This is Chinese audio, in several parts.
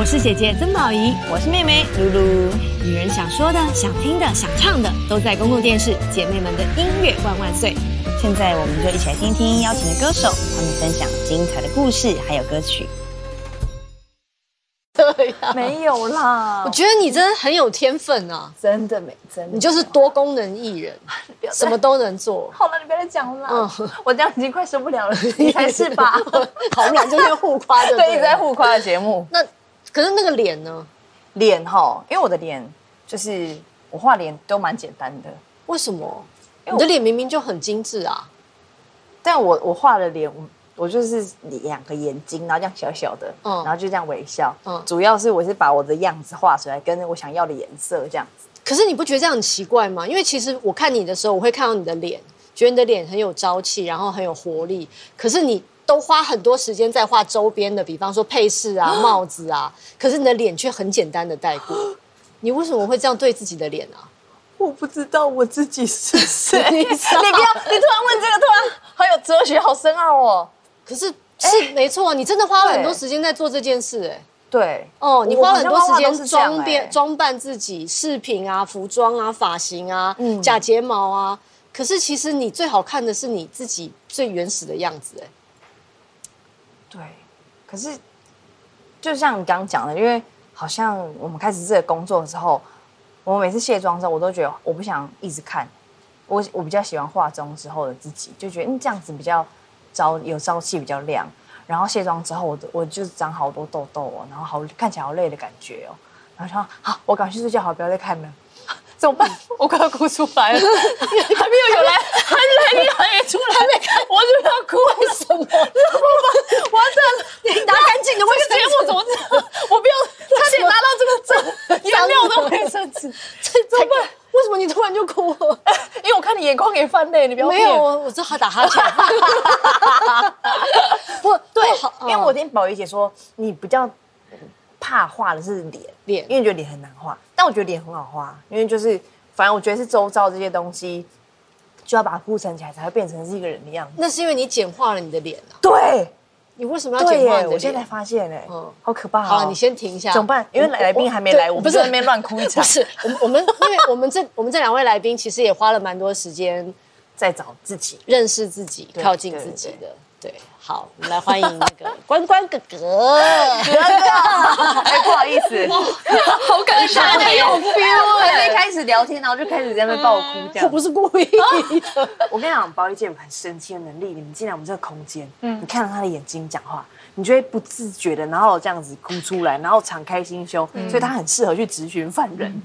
我是姐姐曾宝仪，我是妹妹露露。女人想说的、想听的、想唱的，都在公共电视。姐妹们的音乐万万岁！现在我们就一起来听听邀请的歌手，他们分享精彩的故事还有歌曲。对呀，没有啦，我觉得你真的很有天分啊，真的没真的，你就是多功能艺人，什么都能做。好了，你不要再讲了，嗯，我这样已经快受不了了，你才是吧？好，我们俩就在互夸的，对，一直在互夸的节目。那可是那个脸呢？脸哈，因为我的脸就是我画脸都蛮简单的，为什么？你的脸明明就很精致啊，但我我画的脸。我就是两个眼睛，然后这样小小的，嗯，然后就这样微笑，嗯，主要是我是把我的样子画出来，跟我想要的颜色这样子。可是你不觉得这样很奇怪吗？因为其实我看你的时候，我会看到你的脸，觉得你的脸很有朝气，然后很有活力。可是你都花很多时间在画周边的，比方说配饰啊、帽子啊，可是你的脸却很简单的带过。你为什么会这样对自己的脸啊？我不知道我自己是谁。你不要，你突然问这个，突然好有哲学，好深奥哦。可是是没错，你真的花了很多时间在做这件事，哎，对，哦，你花了很多时间装变装扮自己，饰品啊、服装啊、发型啊、假睫毛啊。可是其实你最好看的是你自己最原始的样子，哎，对。可是就像你刚刚讲的，因为好像我们开始这个工作的时候，我每次卸妆之后，我都觉得我不想一直看，我我比较喜欢化妆之后的自己，就觉得嗯这样子比较。朝有朝气比较亮，然后卸妆之后，我我就长好多痘痘哦，然后好看起来好累的感觉哦，然后说好，我赶快去睡觉，好，不要再看了，怎么办？我快要哭出来了，还没有有来，还来，还没出来，还没看，我就要哭，为什么？完蛋了，你拿干净的卫生纸，怎么我不要，差点拿到这个这颜料的卫生纸，这怎么办？为什么你突然就哭了？因为我看你眼眶也泛泪，你不要没有，我只好打哈欠。不对，因为我听宝仪姐说，你比较怕画的是脸，脸，因为觉得脸很难画。但我觉得脸很好画，因为就是反正我觉得是周遭这些东西，就要把它铺陈起来，才会变成是一个人的样子。那是因为你简化了你的脸啊。对。你为什么要简化？我现在发现哎，嗯，好可怕。好，你先停一下。怎么办？因为来宾还没来，我不是在那边乱哭一场。不是，我们我们因为我们这我们这两位来宾其实也花了蛮多时间在找自己、认识自己、靠近自己的。对，好，我们来欢迎那个 关关哥哥，哥哥，哎，不好意思，好感伤，很有 feel 哎，一开始聊天，然后就开始在那边爆哭，这样，我不是故意的。我跟你讲，包一件很神奇的能力，你们进来我们这个空间，嗯，你看到他的眼睛讲话。你就会不自觉的，然后这样子哭出来，然后敞开心胸，所以他很适合去咨询犯人。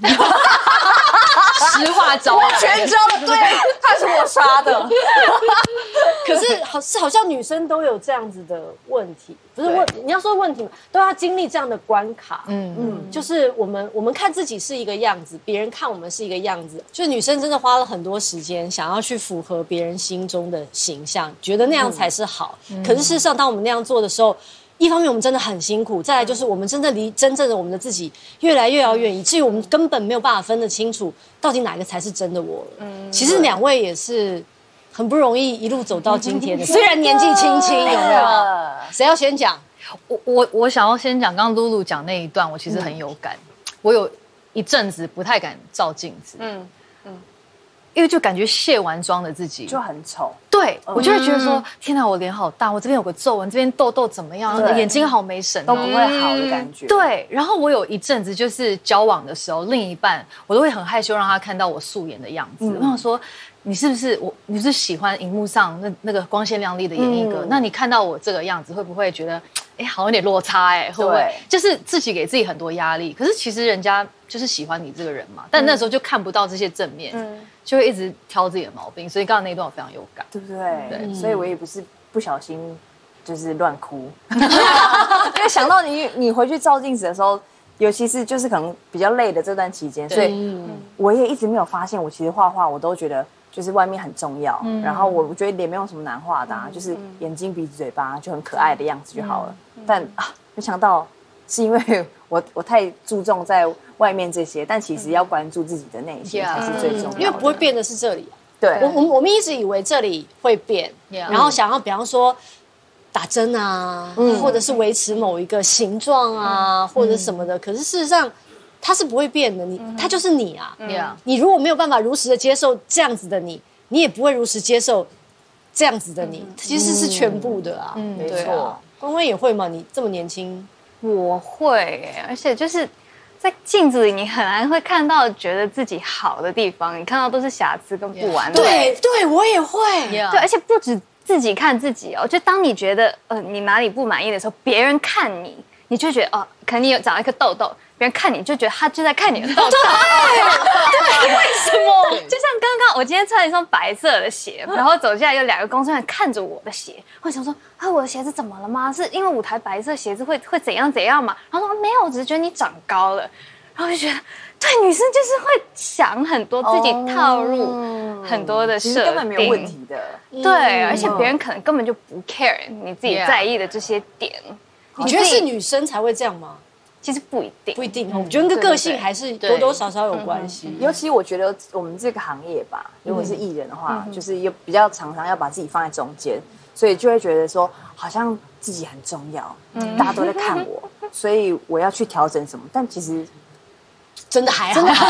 实话招全招，对，他是我杀的。可是好是好像女生都有这样子的问题，不是问你要说问题嘛都要经历这样的关卡。嗯嗯，就是我们我们看自己是一个样子，别人看我们是一个样子。就是女生真的花了很多时间，想要去符合别人心中的形象，觉得那样才是好。可是事实上，当我们那样做的时候，一方面我们真的很辛苦，再来就是我们真的离真正的我们的自己越来越遥远，以至于我们根本没有办法分得清楚到底哪个才是真的我了。嗯，其实两位也是很不容易一路走到今天的，虽然年纪轻轻，有没有？谁要先讲？我我我想要先讲，刚刚露露讲那一段，我其实很有感。我有一阵子不太敢照镜子。嗯。因为就感觉卸完妆的自己就很丑，对我就会觉得说，天哪，我脸好大，我这边有个皱纹，这边痘痘怎么样？眼睛好没神，都不会好的感觉。对，然后我有一阵子就是交往的时候，另一半我都会很害羞让他看到我素颜的样子。我想说，你是不是我？你是喜欢荧幕上那那个光鲜亮丽的演艺哥？那你看到我这个样子，会不会觉得？哎，好有点落差哎，会不会就是自己给自己很多压力？可是其实人家就是喜欢你这个人嘛，但那时候就看不到这些正面，就会一直挑自己的毛病。所以刚刚那一段我非常有感，对不对？对，所以我也不是不小心就是乱哭，因为想到你你回去照镜子的时候，尤其是就是可能比较累的这段期间，所以我也一直没有发现，我其实画画我都觉得。就是外面很重要，然后我我觉得脸没有什么难画的，就是眼睛、鼻子、嘴巴就很可爱的样子就好了。但啊，没想到是因为我我太注重在外面这些，但其实要关注自己的内心才是最重要。因为不会变的是这里。对，我我我们一直以为这里会变，然后想要比方说。打针啊，或者是维持某一个形状啊，或者什么的。可是事实上，它是不会变的，你它就是你啊。你如果没有办法如实的接受这样子的你，你也不会如实接受这样子的你，其实是全部的啊。嗯没错，关关也会吗？你这么年轻，我会，而且就是在镜子里，你很难会看到觉得自己好的地方，你看到都是瑕疵跟不完美。对对，我也会。对，而且不止自己看自己哦，就当你觉得呃你哪里不满意的时候，别人看你，你就觉得哦，可能你有长了一颗痘痘，别人看你就觉得他就在看你的痘 痘。对，为什么？就像刚刚我今天穿了一双白色的鞋，然后走下来有两个工作人员看着我的鞋，我想说啊，我的鞋子怎么了吗？是因为舞台白色鞋子会会怎样怎样嘛？然后说没有，我只是觉得你长高了。然后就觉得，对，女生就是会想很多，自己套入很多的其设定，实根本没有问题的。对，而且别人可能根本就不 care 你自己在意的这些点。你觉得是女生才会这样吗？其实不一定，不一定哦，我觉得跟个性还是多多少少有关系。尤其我觉得我们这个行业吧，如果是艺人的话，就是又比较常常要把自己放在中间，所以就会觉得说好像自己很重要，大家都在看我，所以我要去调整什么。但其实真的还好，真的还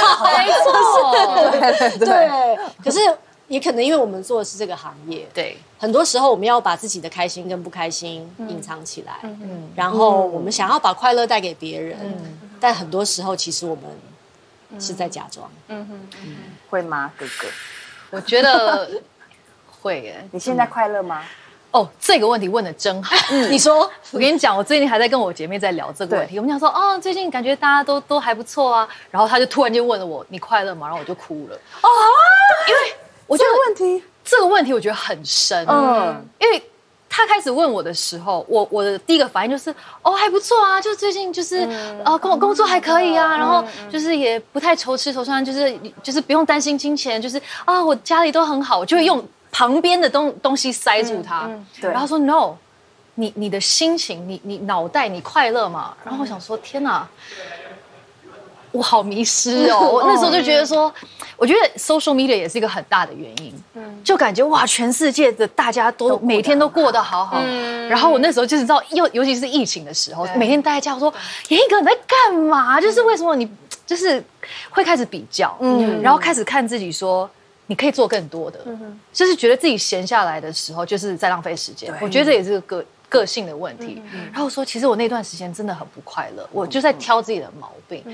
好。没错，对。可是也可能因为我们做的是这个行业，对，很多时候我们要把自己的开心跟不开心隐藏起来，嗯然后我们想要把快乐带给别人，但很多时候其实我们是在假装。嗯哼会吗，哥哥？我觉得会耶。你现在快乐吗？哦，这个问题问的真好。你说我跟你讲，我最近还在跟我姐妹在聊这个问题。我们讲说，哦，最近感觉大家都都还不错啊。然后她就突然间问了我，你快乐吗？然后我就哭了。哦，因为我觉得问题，这个问题我觉得很深。嗯嗯，因为她开始问我的时候，我我的第一个反应就是，哦，还不错啊，就最近就是呃工工作还可以啊，然后就是也不太愁吃愁穿，就是就是不用担心金钱，就是啊我家里都很好，我就会用旁边的东东西塞住他，对然后说 no。你你的心情，你你脑袋，你快乐吗？然后我想说，天哪，我好迷失哦！我那时候就觉得说，我觉得 social media 也是一个很大的原因，就感觉哇，全世界的大家都每天都过得好好。然后我那时候就是知道，尤尤其是疫情的时候，每天待在家，我说严一哥你在干嘛？就是为什么你就是会开始比较，嗯然后开始看自己说。你可以做更多的，就是觉得自己闲下来的时候，就是在浪费时间。我觉得这也是个个个性的问题。然后我说，其实我那段时间真的很不快乐，我就在挑自己的毛病。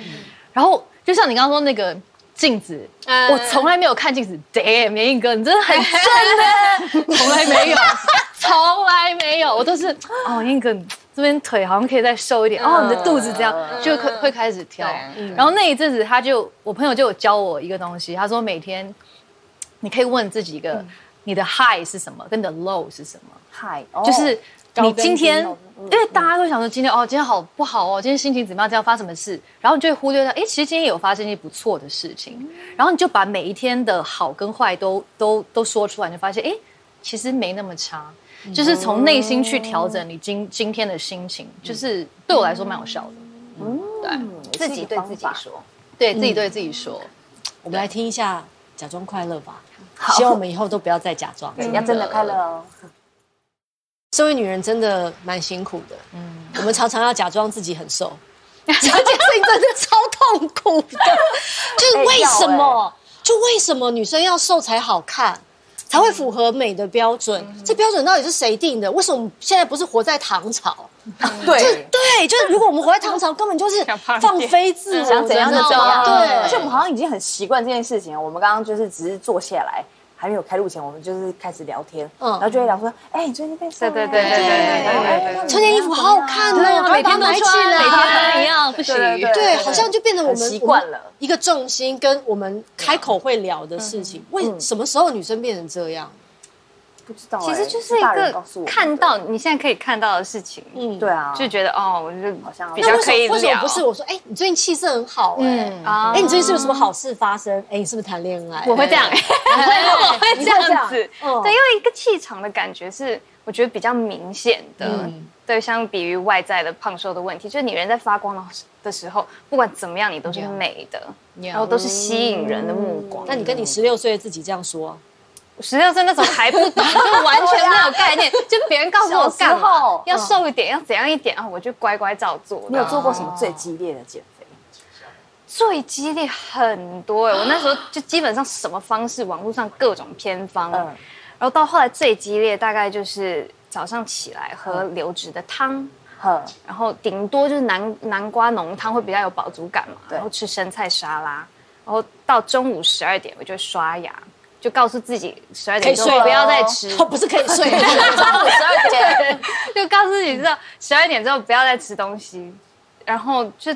然后就像你刚刚说那个镜子，我从来没有看镜子。Damn，绵影哥，你真的很正的，从来没有，从来没有，我都是哦，英哥。这边腿好像可以再瘦一点，哦，你的肚子这样就会会开始挑。然后那一阵子，他就我朋友就有教我一个东西，他说每天你可以问自己一个，你的 high 是什么，跟你的 low 是什么，？high，就是你今天因为大家都想说今天哦，今天好不好哦，今天心情怎么样，这样发什么事，然后你就会忽略到，哎，其实今天有发生一些不错的事情，然后你就把每一天的好跟坏都都都说出来，你就发现，哎，其实没那么差。就是从内心去调整你今今天的心情，就是对我来说蛮有效的。嗯。对。自己对自己说，对自己对自己说，我们来听一下假装快乐吧。希望我们以后都不要再假装。要真的快乐哦。身为女人真的蛮辛苦的，嗯，我们常常要假装自己很瘦，这件事情真的超痛苦的。就是为什么？就为什么女生要瘦才好看，才会符合美的标准？这标准到底是谁定的？为什么现在不是活在唐朝？对，对，就是如果我们活在唐朝，根本就是放飞自我，想怎样就怎样。对，而且我们好像已经很习惯这件事情了。我们刚刚就是只是坐下来。还没有开录前，我们就是开始聊天，嗯，然后就会聊说，哎，你最近变瘦了，对对对对对对，穿件衣服好好看哦，每天都穿，每天都一样，不行，对，好像就变成我们习惯了一个重心，跟我们开口会聊的事情。为什么时候女生变成这样？不知道，其实就是一个看到你现在可以看到的事情，嗯，对啊，就觉得哦，我就好像比较可以聊。为什么不是我说，哎，你最近气色很好，哎，哎，你最近是有什么好事发生？哎，你是不是谈恋爱？我会这样，我会这样。子，对，因为一个气场的感觉是我觉得比较明显的，对，相比于外在的胖瘦的问题，就是你人在发光的的时候，不管怎么样，你都是美的，然后都是吸引人的目光。那你跟你十六岁的自己这样说？十六岁那时候还不懂，就完全没有概念，就别人告诉我干嘛要瘦一点，要怎样一点，然后我就乖乖照做。你有做过什么最激烈的减肥？最激烈很多哎、我那时候就基本上什么方式，网络上各种偏方，嗯。然后到后来最激烈大概就是早上起来喝流质的汤，呵，然后顶多就是南南瓜浓汤会比较有饱足感嘛，然后吃生菜沙拉，然后到中午十二点我就刷牙，就告诉自己十二点之后不要再吃，哦，不是可以睡，中 午十二点，就告诉自己知道十二点之后不要再吃东西，然后就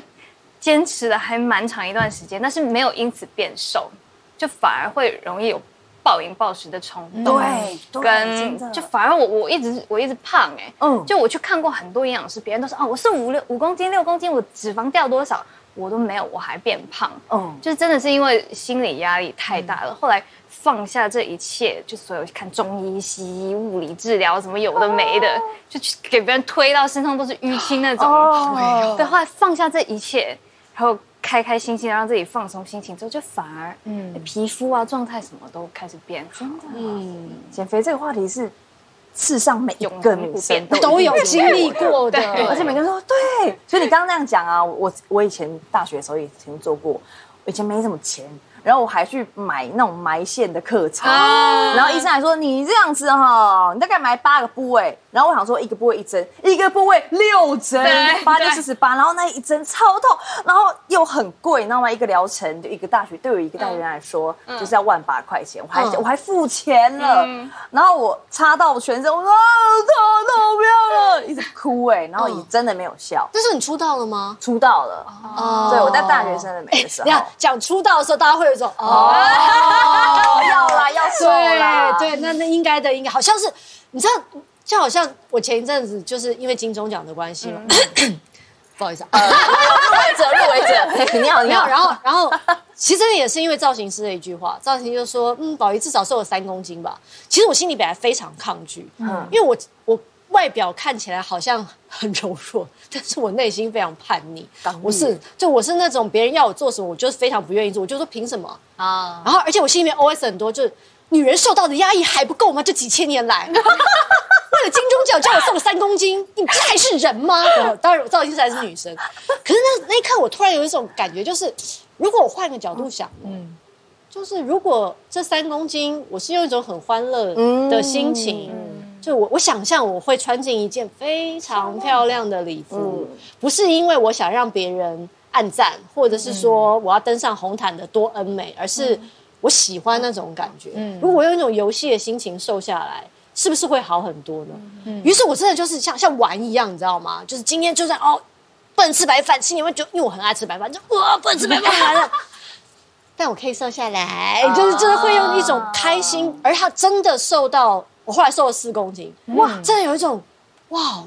坚持了还蛮长一段时间，但是没有因此变瘦，就反而会容易有暴饮暴食的冲动。对跟就反而我我一直我一直胖哎、嗯。就我去看过很多营养师，别人都说哦我是五六五公斤六公斤，我脂肪掉多少，我都没有，我还变胖。嗯，就是真的是因为心理压力太大了，后来放下这一切，就所有看中医、西医、物理治疗什么有的没的，就去给别人推到身上都是淤青那种。哦。对，后来放下这一切，然后开开心心的让自己放松心情之后，就反而嗯。皮肤啊状态什么都开始变好。真的，嗯，减肥这个话题是世上每一个女生都都有经历过的，而且每个人说对，所以你刚刚那样讲啊，我我以前大学的时候也曾经做过，我以前没什么钱，然后我还去买那种埋线的课程，啊。然后医生还说你这样子哈，你大概埋八个部位，然后我想说一个部位一针，一个部位六针，八六四十八，然后那一针超痛，然后又很贵，你知道吗？一个疗程就一个大学，对我一个大学生来说、就是要万把块钱，我还、嗯。我还付钱了，然后我插到我全身，我说啊痛痛不要了，一直哭哎、然后也真的没有效。那时候你出道了吗？出道了，哦。对我在大学生的美的时候，你看讲出道的时候，大家会有一种哦，哦。要啦要瘦啦，对对，那那应该的，应该。好像是你知道，就好像我前一阵子就是因为金钟奖的关系嘛，不好意思啊，入围者入围者，你好你，好，然后 然后其实也是因为造型师的一句话，造型就说，嗯，宝仪至少瘦了三公斤吧。其实我心里本来非常抗拒，嗯，因为我我外表看起来好像很柔弱，但是我内心非常叛逆。我是就我是那种别人要我做什么，我就是非常不愿意做，我就说凭什么？啊，然后而且我心里面 OS 很多，就是女人受到的压抑还不够吗？这几千年来。为了金钟奖叫我瘦三公斤，你这还是人吗？当然，我造型师还是女生，可是那那一刻，我突然有一种感觉，就是如果我换个角度想，嗯，就是如果这三公斤，我是用一种很欢乐的心情，就我我想象我会穿进一件非常漂亮的礼服，不是因为我想让别人暗赞，或者是说我要登上红毯的多恩美，而是我喜欢那种感觉。如果我用一种游戏的心情瘦下来。是不是会好很多呢？嗯于是我真的就是像像玩一样，你知道吗？就是今天就算哦，不能吃白饭，吃你会就因为我很爱吃白饭，就哇不能吃白饭来了。但我可以瘦下来，就是真的会用一种开心，而他真的瘦到我后来瘦了四公斤，哇，真的有一种哇，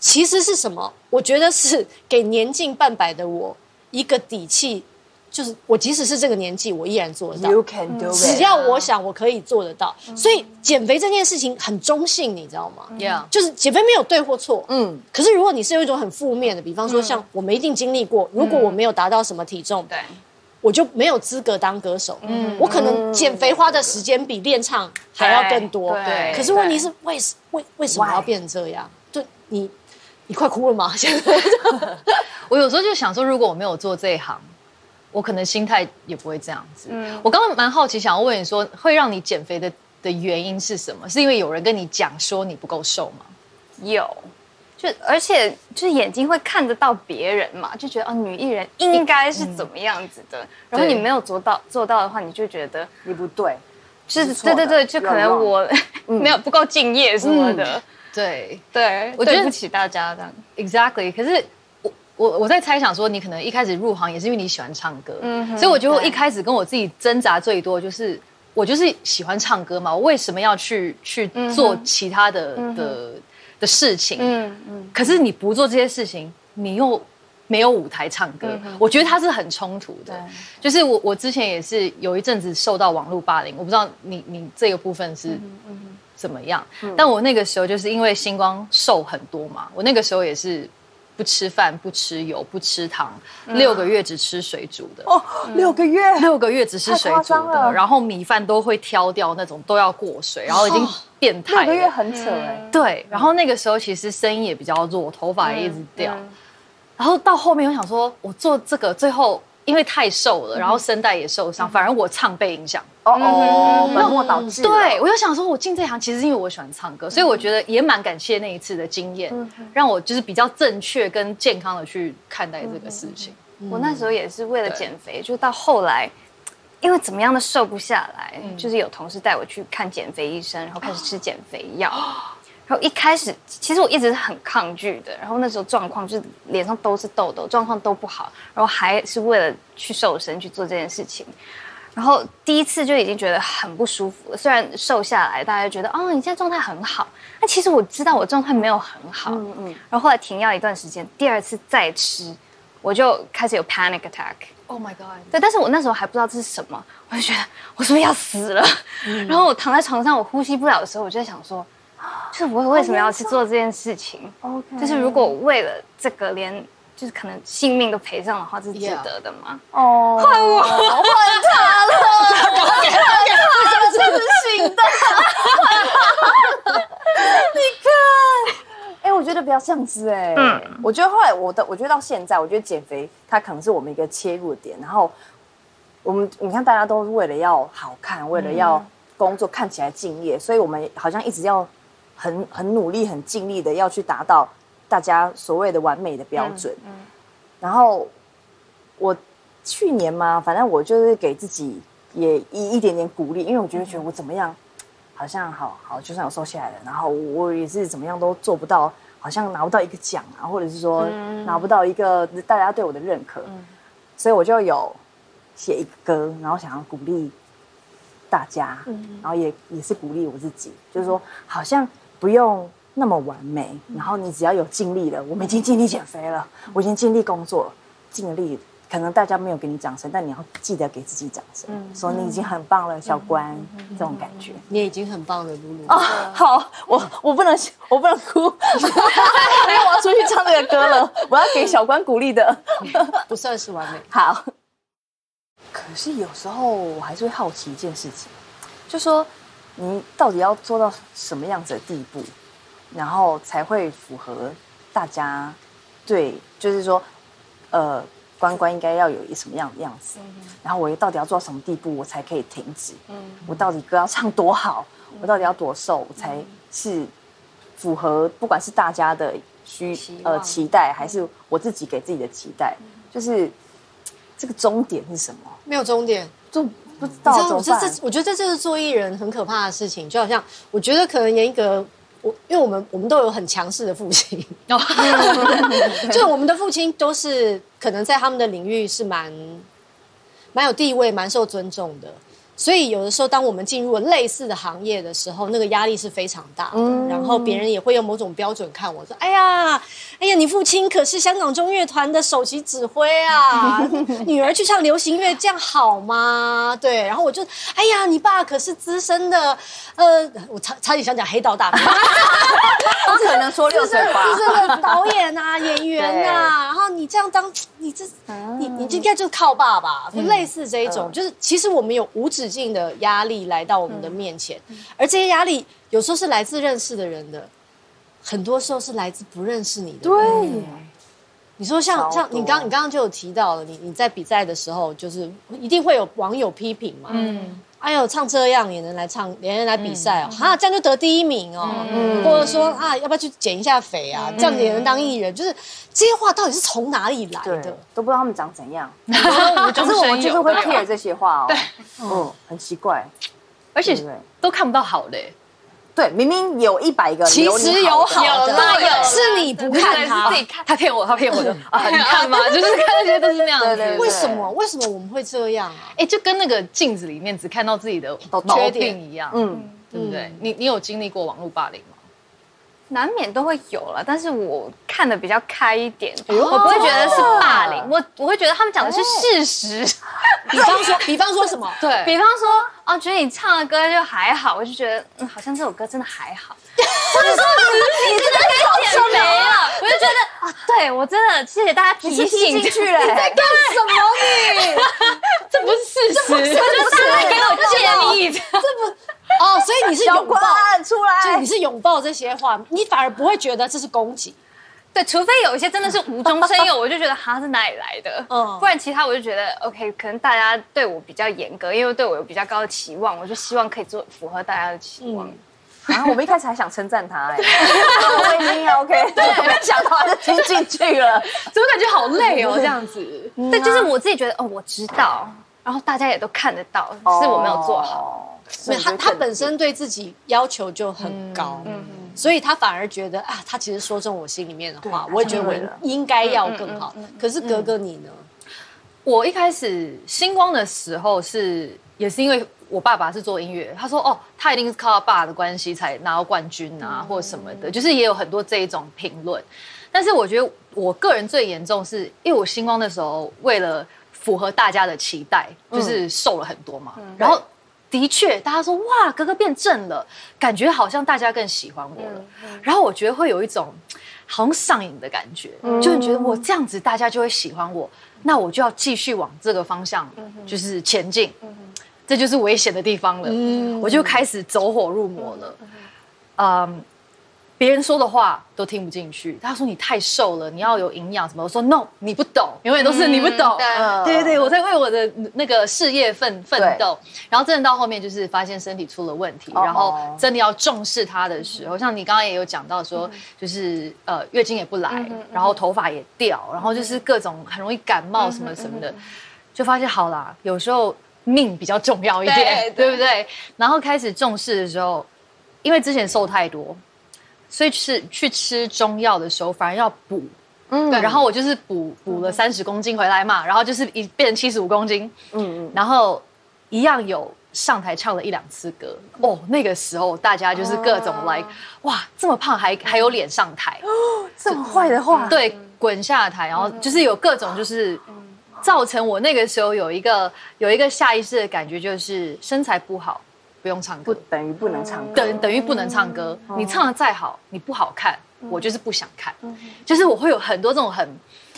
其实是什么？我觉得是给年近半百的我一个底气，就是我即使是这个年纪，我依然做得到。，You can do it，只要我想，我可以做得到。所以减肥这件事情很中性，你知道吗？Yeah，就是减肥没有对或错，嗯，可是如果你是有一种很负面的，比方说像我们一定经历过，如果我没有达到什么体重，对，我就没有资格当歌手。嗯，我可能减肥花的时间比练唱还要更多。对可是问题是为什为为什么？要变成这样？就你你快哭了吗？现 在我有时候就想说，如果我没有做这一行，我可能心态也不会这样子。我刚刚蛮好奇，想要问你说，会让你减肥的的原因是什么？是因为有人跟你讲说你不够瘦吗？有。就而且就是眼睛会看得到别人嘛，就觉得哦，女艺人应该是怎么样子的。然后你没有做到做到的话，你就觉得你不对，就是对对对，就可能我 没有不够敬业什么的。对对，我觉得对不起大家这样。，exactly。可是我我我在猜想说，你可能一开始入行也是因为你喜欢唱歌，所以我觉得我一开始跟我自己挣扎最多就是。我就是喜欢唱歌嘛，我为什么要去去做其他的、的的事情？嗯嗯，可是你不做这些事情，你又没有舞台唱歌，我觉得它是很冲突的。就是我我之前也是有一阵子受到网络霸凌，我不知道你你这个部分是怎么样，但我那个时候就是因为星光瘦很多嘛，我那个时候也是不吃饭、不吃油、不吃糖，六个月只吃水煮的。哦，六个月，六个月只吃水煮的，然后米饭都会挑掉那种，都要过水，然后已经变态了。六个月很扯哎。对，然后那个时候其实声音也比较弱，头发也一直掉。然后到后面我想说，我做这个最后因为太瘦了，然后声带也受伤，反而我唱被影响。哦哦，本末倒置了。对，我就想说，我进这行其实是因为我喜欢唱歌，所以我觉得也蛮感谢那一次的经验，让我就是比较正确跟健康的去看待这个事情。我那时候也是为了减肥，就到后来，因为怎么样都瘦不下来，就是有同事带我去看减肥医生，然后开始吃减肥药。然后一开始，其实我一直是很抗拒的。然后那时候状况就是脸上都是痘痘，状况都不好。然后还是为了去瘦身去做这件事情。然后第一次就已经觉得很不舒服了。虽然瘦下来，大家觉得哦，你现在状态很好。那其实我知道我状态没有很好。嗯嗯。然后后来停药一段时间，第二次再吃，我就开始有 panic attack。Oh my god！对，但是我那时候还不知道这是什么，我就觉得我是不是要死了？然后我躺在床上，我呼吸不了的时候，我就在想说，就是我为什么要去做这件事情？OK，就是如果我为了这个连就是可能性命都赔上的话，这是值得的吗？哦，换我，换他了，他真是行的。你看，哎，我觉得不要这样子哎。嗯，我觉得后来我的，我觉得到现在，我觉得减肥它可能是我们一个切入点。然后我们你看，大家都是为了要好看，为了要工作看起来敬业，所以我们好像一直要很很努力、很尽力的要去达到大家所谓的完美的标准。然后我去年嘛，反正我就是给自己也一一点点鼓励，因为我觉得觉得我怎么样，好像好好，就算我瘦下来了，然后我也是怎么样都做不到，好像拿不到一个奖啊，或者是说拿不到一个大家对我的认可，所以我就有写一个歌，然后想要鼓励大家，然后也也是鼓励我自己，就是说好像不用那么完美，然后你只要有尽力了，我们已经尽力减肥了，我已经尽力工作了，尽力。可能大家没有给你掌声，但你要记得给自己掌声，说你已经很棒了，小关，这种感觉。你已经很棒了，露露。啊，好，我我不能我不能哭，因为我要出去唱这个歌了，我要给小关鼓励的。不算是完美。好，可是有时候我还是会好奇一件事情，就说你到底要做到什么样子的地步，然后才会符合大家对，就是说，呃，关关应该要有一什么样的样子，然后我到底要做到什么地步，我才可以停止？我到底歌要唱多好，我到底要多瘦，我才是符合不管是大家的需呃期待，还是我自己给自己的期待，就是这个终点是什么？没有终点，就不知你道知道这怎么办。这，我觉得这就是做艺人很可怕的事情，就好像我觉得可能严一格，我因为我们我们都有很强势的父亲，就我们的父亲都是可能在他们的领域是蛮蛮有地位、蛮受尊重的。所以有的时候，当我们进入了类似的行业的时候，那个压力是非常大的。然后别人也会用某种标准看我说：“哎呀，哎呀，你父亲可是香港中乐团的首席指挥啊，女儿去唱流行乐，这样好吗？”对，然后我就：“哎呀，你爸可是资深的，呃，我差差点想讲黑道大哥，不可能说六岁吧？资深的导演啊、演员啊，你这样当，你这你你应该就是靠爸爸，就类似这一种，就是其实我们有无止境的压力来到我们的面前，而这些压力有时候是来自认识的人的，很多时候是来自不认识你的人。对，你说像像你刚你刚刚就有提到了，你你在比赛的时候，就是一定会有网友批评嘛，嗯，哎呦唱这样也能来唱，也能来比赛哦，哈、这样就得第一名哦，或者说啊要不要去减一下肥啊，这样也能当艺人，就是这些话到底是从哪里来的？，都不知道他们长怎样。可 可是我们就是会 care 这些话哦，对。嗯，很奇怪。而且都看不到好的欸。对，明明有一百个，其实有好的，有啦有是你不看他自。己看，他骗我，他骗我的 啊！你看嘛，就是看那些都是那样子。为什么？为什么我们会这样啊？哎，就跟那个镜子里面只看到自己的缺点病一样，嗯，对不对？你你有经历过网络霸凌吗？难免都会有了，但是我看的比较开一点，我不会觉得是霸凌，我我会觉得他们讲的是事实。比方说，比方说什么？对比方说，哦，觉得你唱的歌就还好，我就觉得，嗯，好像这首歌真的还好。或者说你真的该减肥了，我就觉得啊，对对我真的谢谢大家提醒进去了，干什么你？这不是事实，这就是大家给我建议的。哦，所以你是 拥抱，出就来你是拥抱这些话，你反而不会觉得这是攻击。对，除非有一些真的是无中生有，我就觉得他是哪里来的，嗯不然其他我就觉得 OK，可能大家对我比较严格，因为对我有比较高的期望，我就希望可以做符合大家的期望。啊！我们一开始还想称赞他，哎，我已经 OK，没想到他就听进去了。怎么感觉好累哦？这样子，对，就是我自己觉得哦，我知道，然后大家也都看得到，是我没有做好。没有他，他本身对自己要求就很高，所以他反而觉得啊，他其实说中我心里面的话，我也觉得我应应该要更好。可是格格你呢？我一开始星光的时候是也是因为我爸爸是做音乐，他说哦，他一定是靠他爸的关系才拿到冠军啊，或者什么的，就是也有很多这一种评论。但是我觉得我个人最严重是因为我星光的时候为了符合大家的期待，就是瘦了很多嘛，然后。的确，大家说哇，哥哥变正了，感觉好像大家更喜欢我了。然后我觉得会有一种好像上瘾的感觉，就你觉得我这样子大家就会喜欢我，那我就要继续往这个方向就是前进，这就是危险的地方了。我就开始走火入魔了。嗯，别人说的话都听不进去。他说你太瘦了，你要有营养什么？我说 no，你不懂，永远都是你不懂。对对对对，我在为我的那个事业奋奋斗，然后真的到后面就是发现身体出了问题，然后真的要重视它的时候，像你刚刚也有讲到说，就是呃月经也不来，然后头发也掉，然后就是各种很容易感冒什么什么的，就发现好啦，有时候命比较重要一点，对不对？然后开始重视的时候，因为之前瘦太多。所以是去吃中药的时候，反而要补，嗯，对然后我就是补补了三十公斤回来嘛，然后就是一变成七十五公斤，嗯嗯，然后一样有上台唱了一两次歌，哦，那个时候大家就是各种来，哇，这么胖还还有脸上台哦，这么坏的话，对，滚下台，然后就是有各种就是造成我那个时候有一个有一个下意识的感觉，就是身材不好。不用唱歌不歌，等于不能唱歌，等等于不能唱歌。你唱的再好，你不好看，我就是不想看。就是我会有很多这种很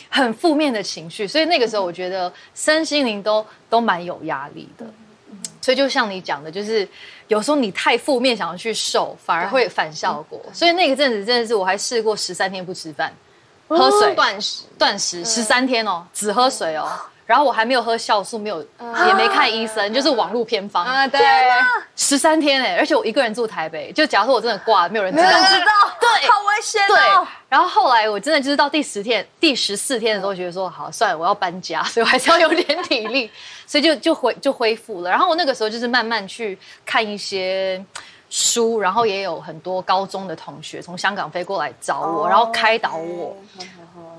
很负面的情绪，所以那个时候我觉得身心灵都都蛮有压力的。所以就像你讲的，就是有时候你太负面，想要去瘦，反而会反效果。所以那个阵子真的是，我还试过十三天不吃饭，喝水断食，断食十三天哦，只喝水哦。然后我还没有喝酵素，没有也没看医生，就是网路偏方。啊，对，十三天哎，而且我一个人住台北，就假如说我真的挂了，没有人知道。知道，对好危险对哦。，然后后来我真的就是到第十天、第十四天的时候，觉得说好，算了，我要搬家，所以我还是要有点体力，所以就就恢就恢复了。然后我那个时候就是慢慢去看一些书，然后也有很多高中的同学从香港飞过来找我，然后开导我，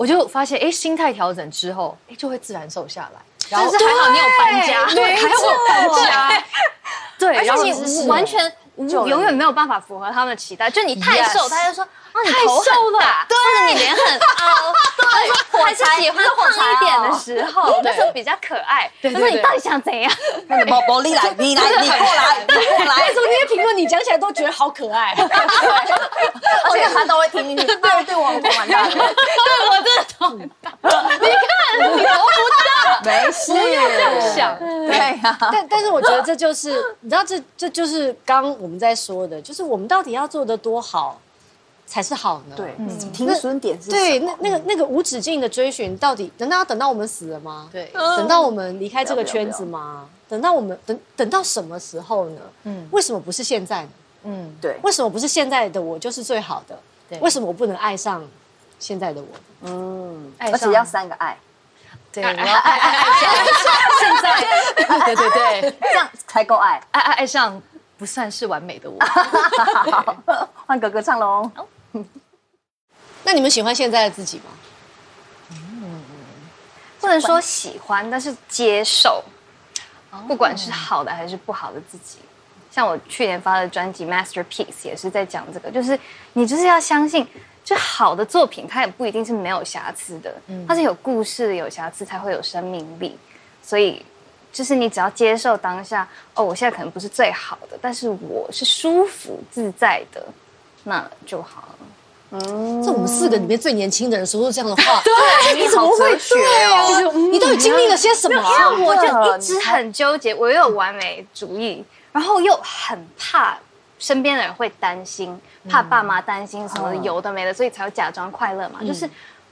我就发现哎，心态调整之后，哎，就会自然瘦下来。然后还好你有搬家，对，还好我搬家，对，而且你完全永远没有办法符合他们的期待，就你太瘦，他就说啊你太头很瘦了。大，或者你脸很凹，对，还是喜欢胖一点的时候，那时候比较可爱。他对对说你到底想怎样？那宝宝，你来，你来，你过来，你过来。为，什么那些评论你讲起来都觉得好可爱？而且他都会听进去，对对，我很蛮大的，我真的头大，你看你头不大，没事，不要这样想。对呀，但但是我觉得这就是，你知道这这就是刚刚我们在说的，就是我们到底要做的多好才是好呢？对，停损点是对，那那个那个无止境的追寻，到底难道要等到我们死了吗？对等到我们离开这个圈子吗？等到我们等等到什么时候呢？嗯，为什么不是现在呢？嗯，对，为什么不是现在的我就是最好的？对为什么我不能爱上现在的我？嗯，爱上而且要三个爱，对，我要爱爱爱上现在，对对对，这样才够爱。爱爱爱上不算是完美的我。好，换哥哥唱喽。那你们喜欢现在的自己吗？不能说喜欢，但是接受，不管是好的还是不好的自己。像我去年发的专辑《Masterpiece》也是在讲这个，就是你就是要相信，就好的作品它也不一定是没有瑕疵的，它是有故事的，有瑕疵才会有生命力。所以，就是你只要接受当下，哦，我现在可能不是最好的，但是我是舒服自在的，那就好了。这我们四个里面最年轻的人说出这样的话，对，你怎么会对啊？你到底经历了些什么？因为我就一直很纠结，我又有完美主义，然后又很怕身边的人会担心，怕爸妈担心什么有的没的，所以才要假装快乐嘛。就是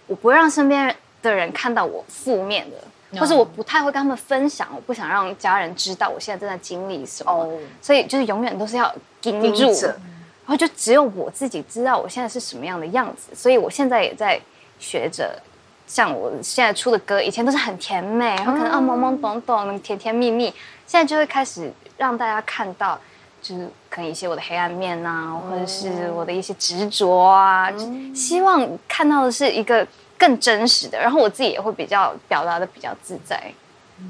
我不会让身边的人看到我负面的，或者我不太会跟他们分享，我不想让家人知道我现在正在经历什么，所以就是永远都是要盯住。然后就只有我自己知道我现在是什么样的样子，所以我现在也在学着，像我现在出的歌，以前都是很甜美，然后可能啊懵懵懂懂、甜甜蜜蜜，现在就会开始让大家看到，就是可能一些我的黑暗面啊，或者是我的一些执着啊，希望看到的是一个更真实的，然后我自己也会比较表达的比较自在，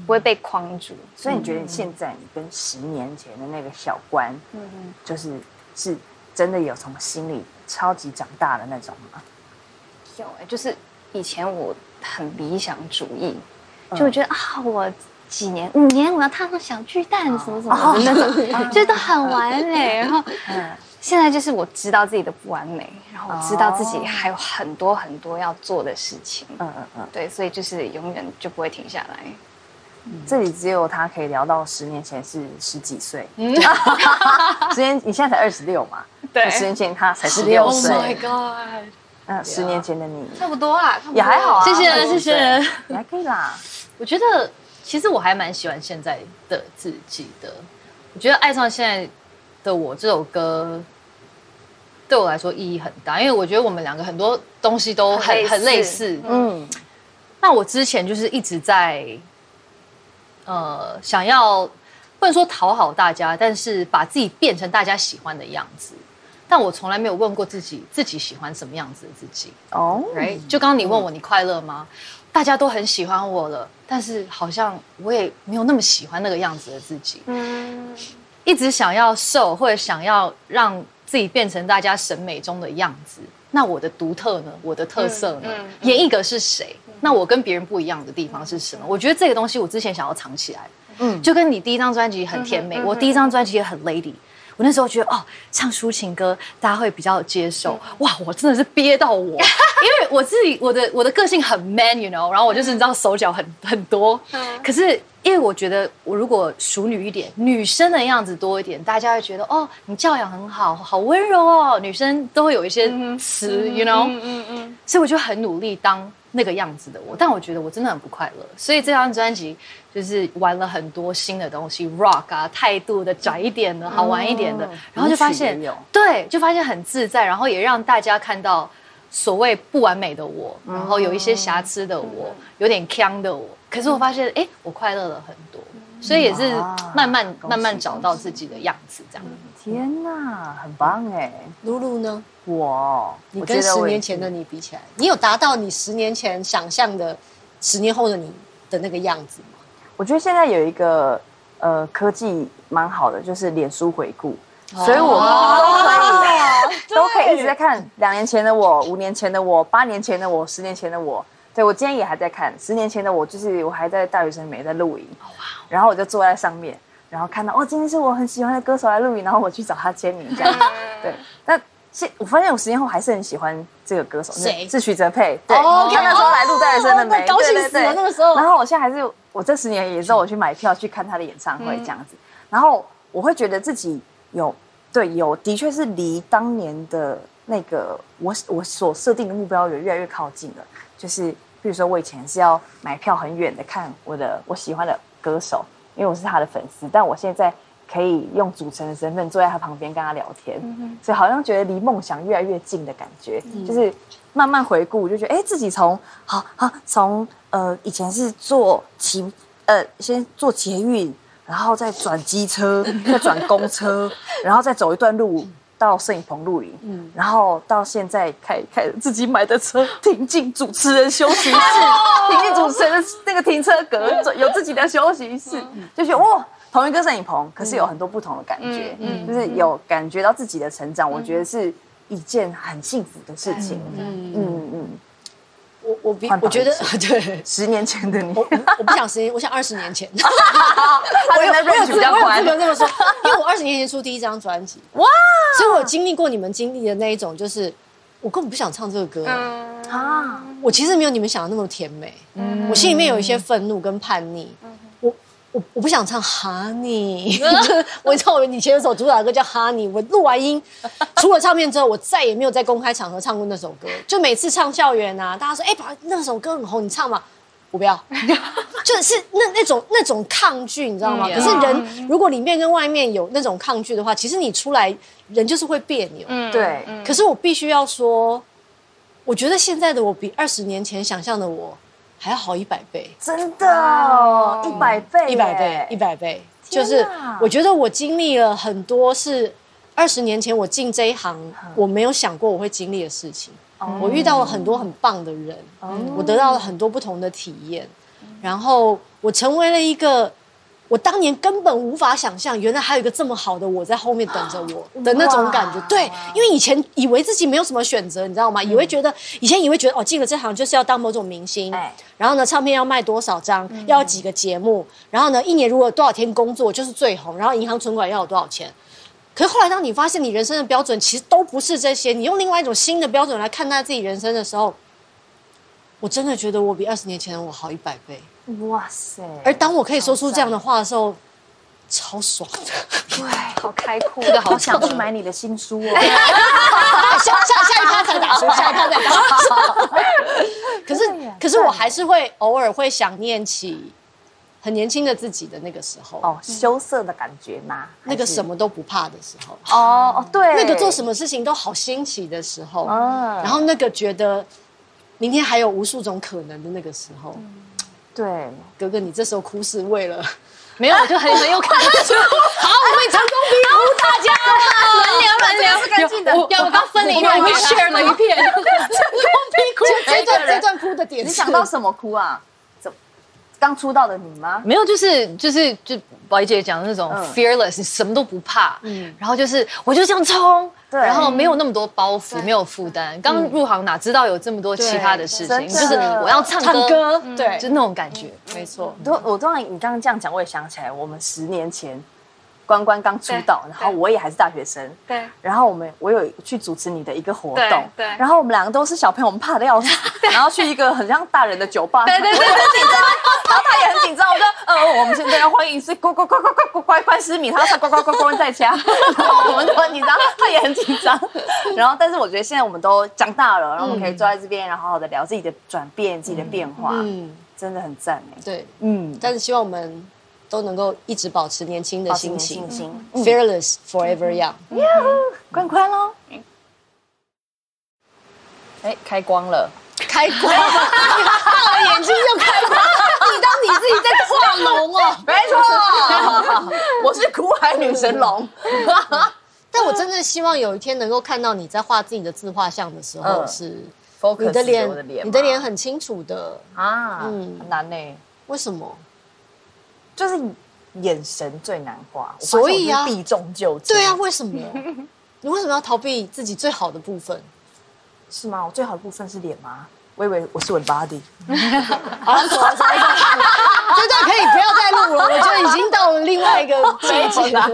不会被框住。所以你觉得现在你跟十年前的那个小关，嗯嗯，就是是。真的有从心里超级长大的那种吗？有哎，就是以前我很理想主义，就会觉得啊，我几年五年我要踏上小巨蛋什么什么的那种，觉得很完美。然后现在就是我知道自己的不完美，然后我知道自己还有很多很多要做的事情。嗯嗯嗯，对，所以就是永远就不会停下来。这里只有他可以聊到十年前是十几岁，十年你现在才二十六嘛？对，十年前他才十六岁。Oh my god！嗯，十年前的你差不多啊，也还好啊。谢谢谢谢，你还可以啦。我觉得其实我还蛮喜欢现在的自己的。我觉得爱上现在的我这首歌对我来说意义很大，因为我觉得我们两个很多东西都很很类似。嗯，那我之前就是一直在。呃，想要不能说讨好大家，但是把自己变成大家喜欢的样子。但我从来没有问过自己，自己喜欢什么样子的自己。哦就刚刚你问我，你快乐吗？大家都很喜欢我了，但是好像我也没有那么喜欢那个样子的自己。嗯，一直想要瘦，或者想要让自己变成大家审美中的样子。那我的独特呢？我的特色呢？演一个是谁？那我跟别人不一样的地方是什么？我觉得这个东西我之前想要藏起来，嗯，就跟你第一张专辑很甜美，我第一张专辑也很 lady。我那时候觉得哦，唱抒情歌大家会比较接受。哇，我真的是憋到我，因为我自己我的我的个性很 man，you know，然后我就是你知道手脚很很多，可是。因为我觉得，我如果熟女一点，女生的样子多一点，大家会觉得哦，你教养很好，好温柔哦。女生都会有一些词，you know，嗯嗯嗯。所以我就很努力当那个样子的我，但我觉得我真的很不快乐。所以这张专辑就是玩了很多新的东西，rock 啊，态度的窄一点的，好玩一点的，然后就发现，对，就发现很自在，然后也让大家看到所谓不完美的我，然后有一些瑕疵的我，有点腔的我。可是我发现，哎，我快乐了很多，所以也是慢慢慢慢找到自己的样子，这样。天哪，很棒哎！露露呢？我，你跟十年前的你比起来，你有达到你十年前想象的十年后的你的那个样子吗？我觉得现在有一个呃科技蛮好的，就是脸书回顾，所以我都可以 都可以一直在看两年前的我、五年前的我、八年前的我、十年前的我。对，我今天也还在看十年前的我，就是我还在大学生美在录影，然后我就坐在上面，然后看到哦，今天是我很喜欢的歌手来录影，然后我去找他签名这样。对，那现我发现我十年后还是很喜欢这个歌手，谁？是徐哲佩。对，他那时候来录大学生的美，高兴死了那个时候。然后我现在还是我这十年也知道我去买票去看他的演唱会这样子，然后我会觉得自己有对有的确是离当年的那个我我所设定的目标有越来越靠近了。就是，比如说我以前是要买票很远的看我的我喜欢的歌手，因为我是他的粉丝。但我现在可以用主持人身份坐在他旁边跟他聊天，所以好像觉得离梦想越来越近的感觉。就是慢慢回顾，就觉得哎，自己从好好从呃以前是做骑呃先做捷运，然后再转机车，再转公车，然后再走一段路。到摄影棚录影，嗯，然后到现在开开自己买的车停进主持人休息室，停进主持人的那个停车格，有自己的休息室，就觉得哇，同一个摄影棚，可是有很多不同的感觉，嗯，就是有感觉到自己的成长，我觉得是一件很幸福的事情，嗯嗯嗯。我我比我觉得 对。十年前的你，我我不想十年，我想二十年前。我有我有资格这么说，因为我二十年前出第一张专辑哇，所以我经历过你们经历的那一种，就是我根本不想唱这个歌。啊，我其实没有你们想的那么甜美，我心里面有一些愤怒跟叛逆。我我我不想唱 Honey，我知道我以前有首主打歌叫 Honey，我录完音出了唱片之后，我再也没有在公开场合唱过那首歌。就每次唱校园啊，大家说哎，把那首歌很红，你唱嘛。我不要，就是那那种那种抗拒，你知道吗？可是人如果里面跟外面有那种抗拒的话，其实你出来人就是会别扭。嗯，对，可是我必须要说，我觉得现在的我比二十年前想象的我还要好一百倍，真的，一百倍，一百倍，一百倍。就是我觉得我经历了很多是二十年前我进这一行我没有想过我会经历的事情。我遇到了很多很棒的人，我得到了很多不同的体验，然后我成为了一个我当年根本无法想象，原来还有一个这么好的我在后面等着我的那种感觉。对，因为以前以为自己没有什么选择，你知道吗？以为觉得以前以为觉得哦，进了这行就是要当某种明星，然后呢，唱片要卖多少张，要几个节目，然后呢，一年如果多少天工作就是最红，然后银行存款要有多少钱。可是后来，当你发现你人生的标准其实都不是这些，你用另外一种新的标准来看待自己人生的时候，我真的觉得我比二十年前的我好一百倍。哇塞！而当我可以说出这样的话的时候，超爽的。对，好开阔，这个好想去买你的新书哦。下下下一趴才打书，下一趴再打书。可是，可是我还是会偶尔会想念起。很年轻的自己的那个时候哦，羞涩的感觉吗？那个什么都不怕的时候哦哦，对，那个做什么事情都好新奇的时候，然后那个觉得明天还有无数种可能的那个时候，对，哥哥，你这时候哭是为了 没有，我就很很有感觉。好，我们成功逼哭大家了，轮流轮流，干净的。我我刚分了一片，我 share 了一片，成功逼哭。这段这段哭的点，你想到什么哭啊？刚出道的你吗？没有，就是就是就宝仪姐讲的那种 fearless，什么都不怕，嗯，然后就是我就这样冲，对，然后没有那么多包袱，没有负担。刚入行哪知道有这么多其他的事情，就是我要唱歌，对，就那种感觉，没错。都我突然你刚刚这样讲，我也想起来，我们十年前。关关刚出道，然后我也还是大学生，对。然后我们我有去主持你的一个活动，对。然后我们两个都是小朋友，我们怕的要死，然后去一个很像大人的酒吧，对对对，很紧张。然后他也很紧张，我说，呃，我们现在要欢迎是乖乖乖乖乖乖乖思敏，他说乖乖乖乖在家，我们都很紧张，他也很紧张。然后，但是我觉得现在我们都长大了，然后我们可以坐在这边，然后好好的聊自己的转变、自己的变化，嗯，真的很赞哎。对，嗯。但是希望我们。都能够一直保持年轻的心情，fearless forever young。关关喽！哎，开光了，开光，大了眼睛就开光，你当你自己在画龙哦？没错，我是苦海女神龙。但我真的希望有一天能够看到你在画自己的自画像的时候，是你的脸，你的脸很清楚的啊，嗯，难呢？为什么？就是眼神最难画，所以啊，避重就轻。对啊，为什么？你为什么要逃避自己最好的部分？是吗？我最好的部分是脸吗？我以为我是我的 body。好，走了走了，这段可以不要再录了，我觉得已经到了另外一个阶级了。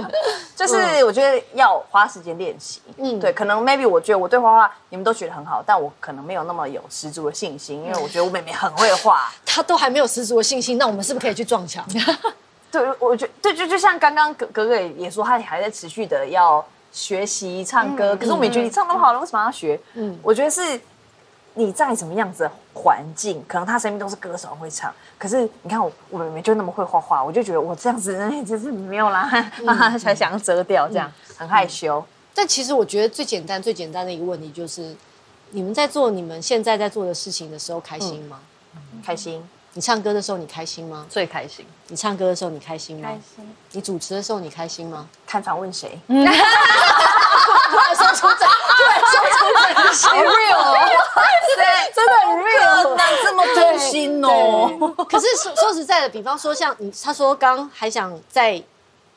就是我觉得要花时间练习。嗯，对，可能 maybe 我觉得我对画画你们都觉得很好，但我可能没有那么有十足的信心，因为我觉得我妹妹很会画，她都还没有十足的信心，那我们是不是可以去撞墙？对，我觉对，就就像刚刚格格格也说，他还在持续的要学习唱歌，可是我也觉得你唱那么好了，为什么要学？嗯，我觉得是。你在什么样子的环境，可能他身边都是歌手会唱，可是你看我我妹妹就那么会画画，我就觉得我这样子就是没有啦，才想要遮掉，这样很害羞。但其实我觉得最简单最简单的一个问题就是，你们在做你们现在在做的事情的时候开心吗？开心。你唱歌的时候你开心吗？最开心。你唱歌的时候你开心吗？开心。你主持的时候你开心吗？看访问谁？说出真，说出真心，real，对，真的很 real，这么真心哦。可是说说实在的，比方说像你，他说刚还想再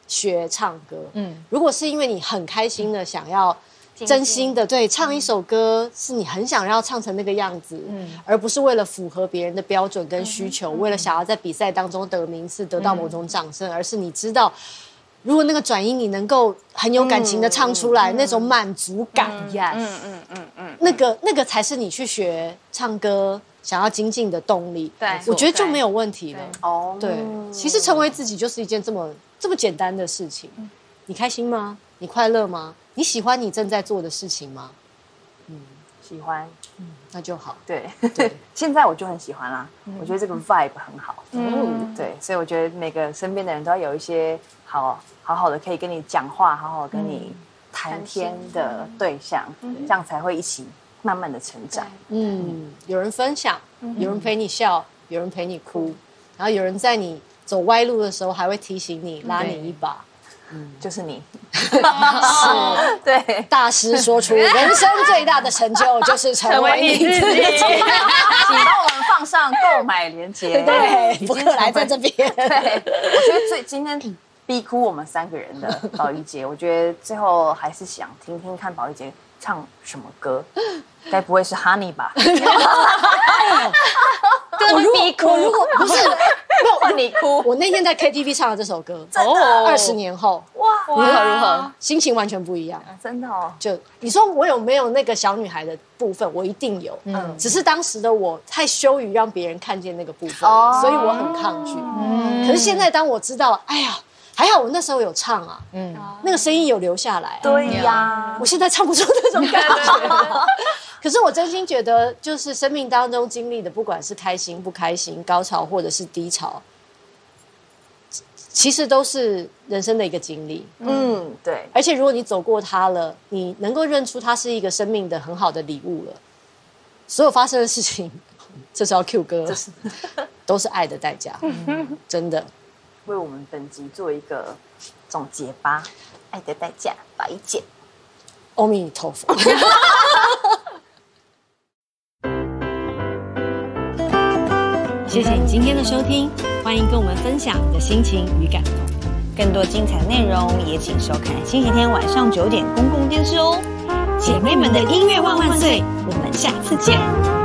学唱歌，嗯，如果是因为你很开心的想要。真心的对唱一首歌，是你很想要唱成那个样子，嗯，而不是为了符合别人的标准跟需求，为了想要在比赛当中得名次、得到某种掌声，而是你知道如果那个转音你能够很有感情的唱出来，那种满足感，，yes，嗯嗯嗯嗯，那个那个才是你去学唱歌想要精进的动力。对。我觉得就没有问题了。哦，对，其实成为自己就是一件这么这么简单的事情。你开心吗？你快乐吗？你喜欢你正在做的事情吗？喜欢，那就好。对。对。现在我就很喜欢啦，我觉得这个 vibe 很好，嗯，对，所以我觉得每个身边的人都要有一些好好好的可以跟你讲话，好好跟你谈天的对象，这样才会一起慢慢的成长。嗯，有人分享，有人陪你笑，有人陪你哭，然后有人在你走歪路的时候还会提醒你，拉你一把。嗯就是你，是 对，大师说出人生最大的成就就是成为你自己。请帮我们放上购买链接。对，不克来在这边。对，我觉得最今天逼哭我们三个人的 宝仪姐，我觉得最后还是想听听看宝仪姐唱什么歌，该不会是 Honey 吧？我如果我如果不是，换你哭，我那天在 KTV 唱了这首歌，哦。二十年后哇，如何如何，心情完全不一样。真的哦，就你说我有没有那个小女孩的部分？我一定有，嗯，只是当时的我太羞于让别人看见那个部分，哦。所以我很抗拒。可是现在当我知道，哎呀，还好我那时候有唱啊，嗯，那个声音有留下来。对呀我，现在唱不出那种感觉。可是我真心觉得，就是生命当中经历的，不管是开心不开心、高潮或者是低潮，其实都是人生的一个经历。嗯，对，而且如果你走过它了，你能够认出它是一个生命的很好的礼物了。所有发生的事情，这是要 Q 哥，都是爱的代价，真的。为我们本集做一个总结吧。爱的代价，白捡。阿弥陀佛。谢谢你今天的收听，欢迎跟我们分享你的心情与感动。更多精彩内容也请收看星期天晚上九点公共电视哦。姐妹们的音乐万万岁，我们下次见。